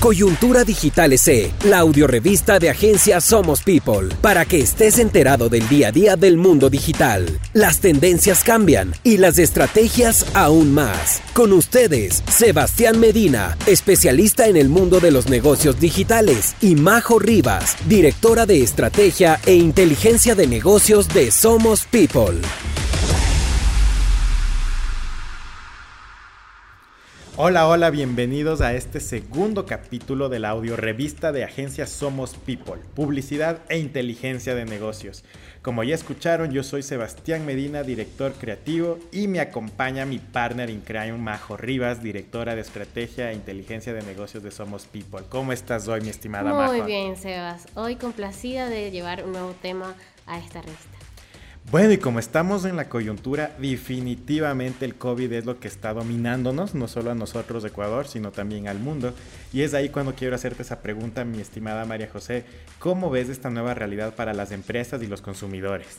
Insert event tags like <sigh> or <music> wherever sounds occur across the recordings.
Coyuntura Digital SE, la audiorevista de agencia Somos People, para que estés enterado del día a día del mundo digital. Las tendencias cambian y las estrategias aún más. Con ustedes, Sebastián Medina, especialista en el mundo de los negocios digitales, y Majo Rivas, directora de estrategia e inteligencia de negocios de Somos People. Hola, hola, bienvenidos a este segundo capítulo de la audio revista de agencia Somos People, publicidad e inteligencia de negocios. Como ya escucharon, yo soy Sebastián Medina, director creativo, y me acompaña mi partner in crime, Majo Rivas, directora de estrategia e inteligencia de negocios de Somos People. ¿Cómo estás hoy, mi estimada Majo? Muy bien, Sebas. Hoy complacida de llevar un nuevo tema a esta revista. Bueno, y como estamos en la coyuntura, definitivamente el COVID es lo que está dominándonos, no solo a nosotros de Ecuador, sino también al mundo. Y es ahí cuando quiero hacerte esa pregunta, mi estimada María José, ¿cómo ves esta nueva realidad para las empresas y los consumidores?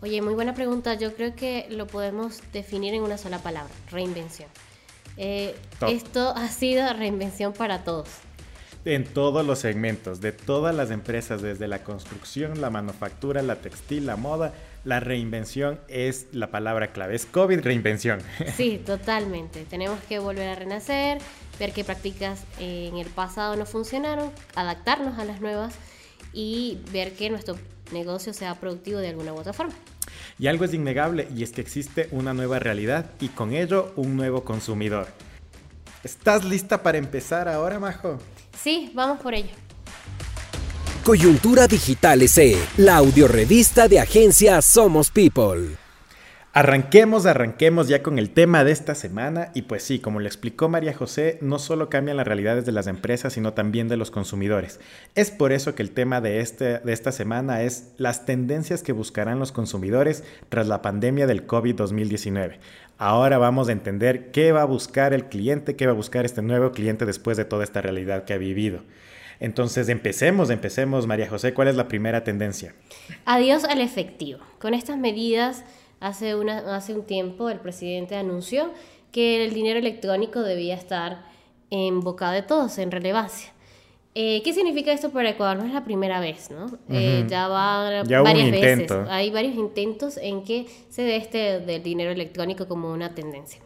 Oye, muy buena pregunta. Yo creo que lo podemos definir en una sola palabra, reinvención. Eh, esto ha sido reinvención para todos en todos los segmentos, de todas las empresas, desde la construcción, la manufactura, la textil, la moda, la reinvención es la palabra clave. Es COVID reinvención. <laughs> Sí, totalmente. Tenemos que volver a renacer, ver qué prácticas en el pasado no funcionaron, adaptarnos a las nuevas y ver que nuestro negocio sea productivo de alguna u otra forma. Y algo es innegable y es que existe una nueva realidad y con ello un nuevo consumidor. ¿Estás lista para empezar ahora, Majo? Sí, vamos por ello. Coyuntura Digital SE, la audiorevista de agencia Somos People. Arranquemos, arranquemos ya con el tema de esta semana y pues sí, como le explicó María José, no solo cambian las realidades de las empresas, sino también de los consumidores. Es por eso que el tema de, este, de esta semana es las tendencias que buscarán los consumidores tras la pandemia del COVID-2019. Ahora vamos a entender qué va a buscar el cliente, qué va a buscar este nuevo cliente después de toda esta realidad que ha vivido. Entonces, empecemos, empecemos, María José, ¿cuál es la primera tendencia? Adiós al efectivo. Con estas medidas, hace, una, hace un tiempo el presidente anunció que el dinero electrónico debía estar en boca de todos, en relevancia. Eh, ¿Qué significa esto para Ecuador? No es la primera vez, ¿no? Eh, ya va varias veces. Hay varios intentos en que se dé este del dinero electrónico como una tendencia.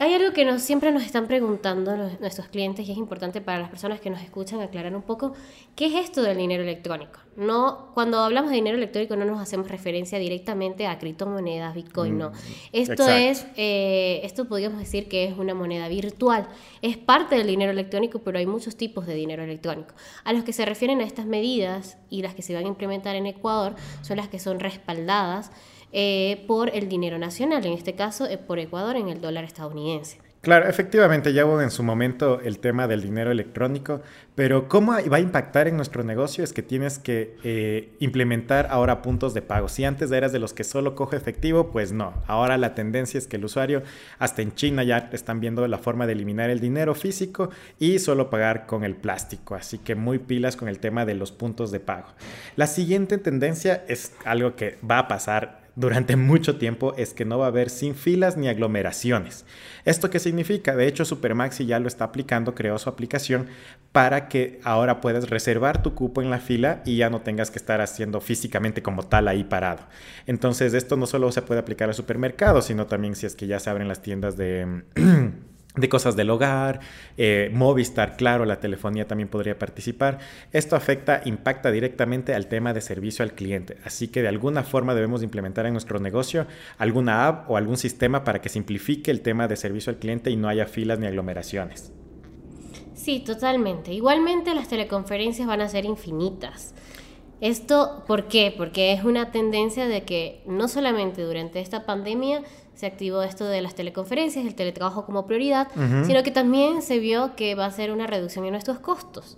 Hay algo que nos, siempre nos están preguntando nuestros clientes y es importante para las personas que nos escuchan aclarar un poco qué es esto del dinero electrónico. No, cuando hablamos de dinero electrónico no nos hacemos referencia directamente a criptomonedas, Bitcoin, no. Mm, esto es, eh, esto podríamos decir que es una moneda virtual. Es parte del dinero electrónico, pero hay muchos tipos de dinero electrónico. A los que se refieren a estas medidas y las que se van a implementar en Ecuador son las que son respaldadas eh, por el dinero nacional, en este caso eh, por Ecuador en el dólar estadounidense. Claro, efectivamente, ya hubo en su momento el tema del dinero electrónico, pero ¿cómo va a impactar en nuestro negocio? Es que tienes que eh, implementar ahora puntos de pago. Si antes eras de los que solo coge efectivo, pues no. Ahora la tendencia es que el usuario, hasta en China ya están viendo la forma de eliminar el dinero físico y solo pagar con el plástico. Así que muy pilas con el tema de los puntos de pago. La siguiente tendencia es algo que va a pasar durante mucho tiempo es que no va a haber sin filas ni aglomeraciones. ¿Esto qué significa? De hecho, Supermaxi ya lo está aplicando, creó su aplicación para que ahora puedas reservar tu cupo en la fila y ya no tengas que estar haciendo físicamente como tal ahí parado. Entonces, esto no solo se puede aplicar a supermercados, sino también si es que ya se abren las tiendas de... <clears throat> de cosas del hogar, eh, Movistar, claro, la telefonía también podría participar. Esto afecta, impacta directamente al tema de servicio al cliente. Así que de alguna forma debemos implementar en nuestro negocio alguna app o algún sistema para que simplifique el tema de servicio al cliente y no haya filas ni aglomeraciones. Sí, totalmente. Igualmente las teleconferencias van a ser infinitas. Esto, ¿por qué? Porque es una tendencia de que no solamente durante esta pandemia se activó esto de las teleconferencias, el teletrabajo como prioridad, sino que también se vio que va a ser una reducción en nuestros costos.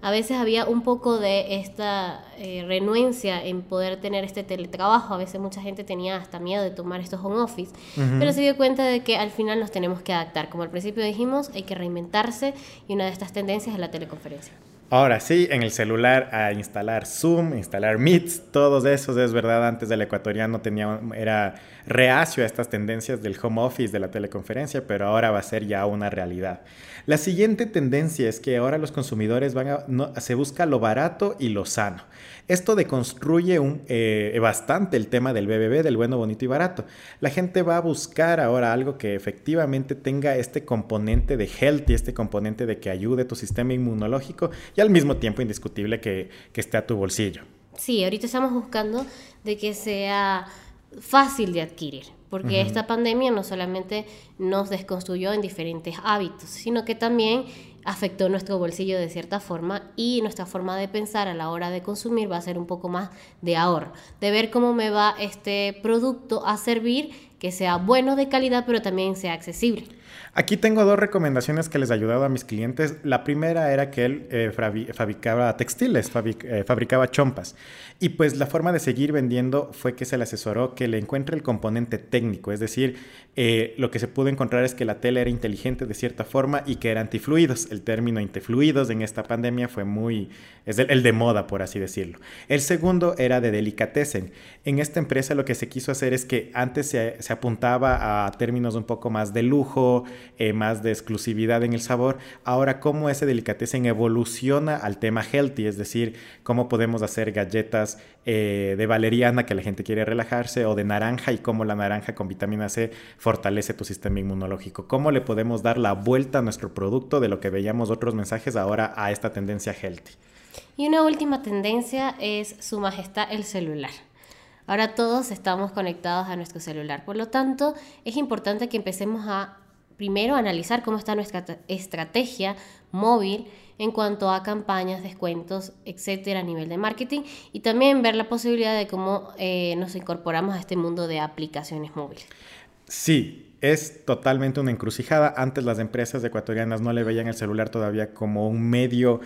A veces había un poco de esta eh, renuencia en poder tener este teletrabajo, a veces mucha gente tenía hasta miedo de tomar estos home office, pero se dio cuenta de que al final nos tenemos que adaptar. Como al principio dijimos, hay que reinventarse y una de estas tendencias es la teleconferencia. Ahora sí, en el celular a instalar Zoom, instalar Meets, todos esos, es verdad, antes del ecuatoriano tenía, era reacio a estas tendencias del home office, de la teleconferencia, pero ahora va a ser ya una realidad. La siguiente tendencia es que ahora los consumidores van a, se busca lo barato y lo sano. Esto deconstruye un, eh, bastante el tema del BBB, del bueno, bonito y barato. La gente va a buscar ahora algo que efectivamente tenga este componente de healthy, este componente de que ayude tu sistema inmunológico y al mismo tiempo indiscutible que, que esté a tu bolsillo. Sí, ahorita estamos buscando de que sea fácil de adquirir, porque esta pandemia no solamente nos desconstruyó en diferentes hábitos, sino que también afectó nuestro bolsillo de cierta forma y nuestra forma de pensar a la hora de consumir va a ser un poco más de ahorro, de ver cómo me va este producto a servir, que sea bueno de calidad, pero también sea accesible. Aquí tengo dos recomendaciones que les he ayudado a mis clientes. La primera era que él eh, fabricaba textiles, eh, fabricaba chompas. Y pues la forma de seguir vendiendo fue que se le asesoró que le encuentre el componente técnico, es decir, eh, lo que se pudo encontrar es que la tela era inteligente de cierta forma y que era antifluidos. El término antifluidos en esta pandemia fue muy, es el, de moda, por así decirlo. El segundo era de delicatessen. En esta empresa lo que se quiso hacer es que antes se, se apuntaba a términos un poco más de lujo, eh, más de exclusividad en el sabor. Ahora, cómo ese delicatessen evoluciona al tema healthy, es decir, cómo podemos hacer galletas eh, de valeriana que la gente quiere relajarse o de naranja y cómo la naranja con vitamina C fortalece tu sistema inmunológico. ¿Cómo le podemos dar la vuelta a nuestro producto de lo que veíamos otros mensajes ahora a esta tendencia healthy? Y una última tendencia es Su Majestad el celular. Ahora todos estamos conectados a nuestro celular, por lo tanto es importante que empecemos a primero analizar cómo está nuestra estrategia móvil en cuanto a campañas, descuentos, etcétera, a nivel de marketing y también ver la posibilidad de cómo eh, nos incorporamos a este mundo de aplicaciones móviles. Sí, es totalmente una encrucijada. Antes las empresas ecuatorianas no le veían el celular todavía como un medio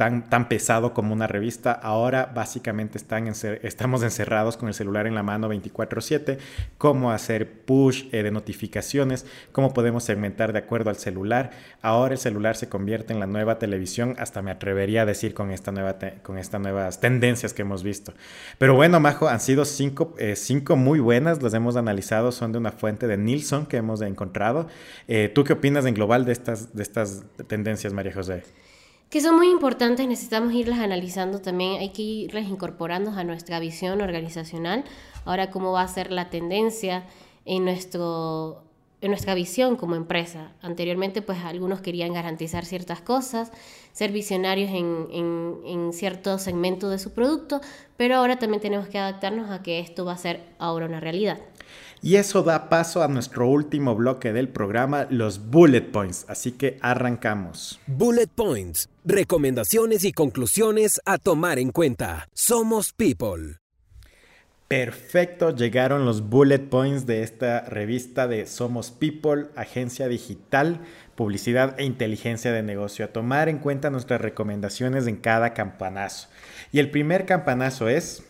tan, pesado como una revista. Ahora básicamente están estamos encerrados con el celular en la mano 24/7. Cómo hacer push eh, de notificaciones, cómo podemos segmentar de acuerdo al celular. Ahora el celular se convierte en la nueva televisión, hasta me atrevería a decir con, esta nueva con estas nuevas tendencias que hemos visto. Pero bueno, Majo, han sido cinco, eh, cinco muy buenas, las hemos analizado, son de una fuente de Nilsson que hemos encontrado. Eh, ¿Tú qué opinas en global de estas, de estas tendencias, María José? Que son muy importantes, necesitamos irlas analizando también, hay que irlas incorporando a nuestra visión organizacional, ahora cómo va a ser la tendencia en, nuestro, en nuestra visión como empresa. Anteriormente, pues algunos querían garantizar ciertas cosas, ser visionarios en, en, en cierto segmento de su producto, pero ahora también tenemos que adaptarnos a que esto va a ser ahora una realidad. Y eso da paso a nuestro último bloque del programa, los bullet points. Así que arrancamos. Bullet points, recomendaciones y conclusiones a tomar en cuenta. Somos People. Perfecto, llegaron los bullet points de esta revista de Somos People, agencia digital, publicidad e inteligencia de negocio. A tomar en cuenta nuestras recomendaciones en cada campanazo. Y el primer campanazo es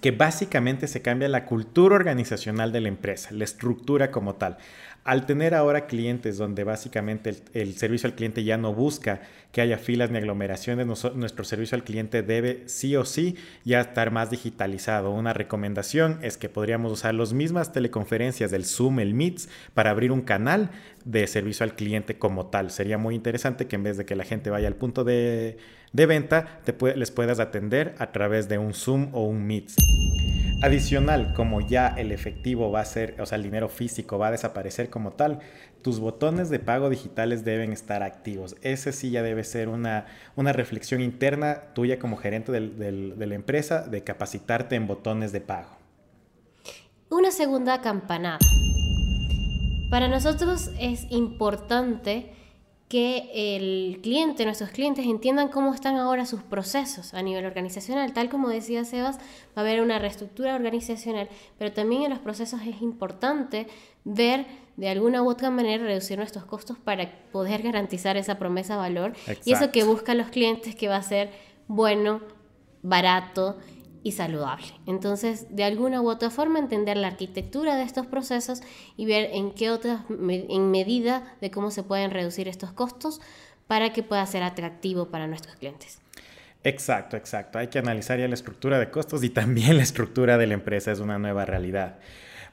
que básicamente se cambia la cultura organizacional de la empresa, la estructura como tal. Al tener ahora clientes donde básicamente el, servicio al cliente ya no busca que haya filas ni aglomeraciones, nuestro servicio al cliente debe sí o sí ya estar más digitalizado. Una recomendación es que podríamos usar las mismas teleconferencias del Zoom, el Meets, para abrir un canal de servicio al cliente como tal. Sería muy interesante que en vez de que la gente vaya al punto de, venta, les puedas atender a través de un Zoom o un Meets. Adicional, como ya el efectivo va a ser, o sea, el dinero físico va a desaparecer como tal, tus botones de pago digitales deben estar activos. Ese sí ya debe ser una, una reflexión interna tuya como gerente de la empresa de capacitarte en botones de pago. Una segunda campanada. Para nosotros es importante que el cliente, nuestros clientes entiendan cómo están ahora sus procesos a nivel organizacional. Tal como decía Sebas, va a haber una reestructura organizacional, pero también en los procesos es importante ver de alguna u otra manera reducir nuestros costos para poder garantizar esa promesa de valor y eso que buscan los clientes que va a ser bueno, barato y saludable. Entonces, de alguna u otra forma, entender la arquitectura de estos procesos y ver en qué otras, en medida de cómo se pueden reducir estos costos para que pueda ser atractivo para nuestros clientes. Exacto, exacto. Hay que analizar ya la estructura de costos y también la estructura de la empresa es una nueva realidad.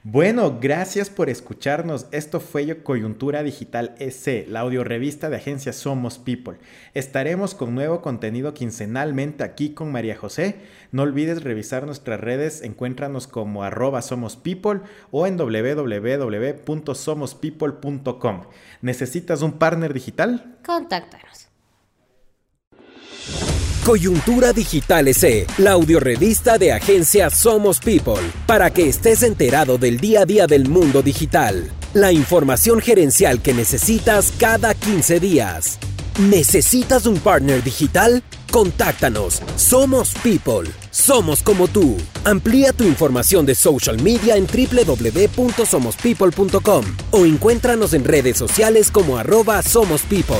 Bueno, gracias por escucharnos. Esto fue Coyuntura Digital EC, la audiorevista de agencia Somos People. Estaremos con nuevo contenido quincenalmente aquí con María José. No olvides revisar nuestras redes, encuéntranos como arroba Somos People o en www.somospeople.com. ¿Necesitas un partner digital? Contáctanos. Coyuntura Digital EC, la audiorevista de agencia Somos People, para que estés enterado del día a día del mundo digital. La información gerencial que necesitas cada 15 días. ¿Necesitas un partner digital? Contáctanos. Somos People. Somos como tú. Amplía tu información de social media en www.somospeople.com o encuéntranos en redes sociales como arroba Somos People.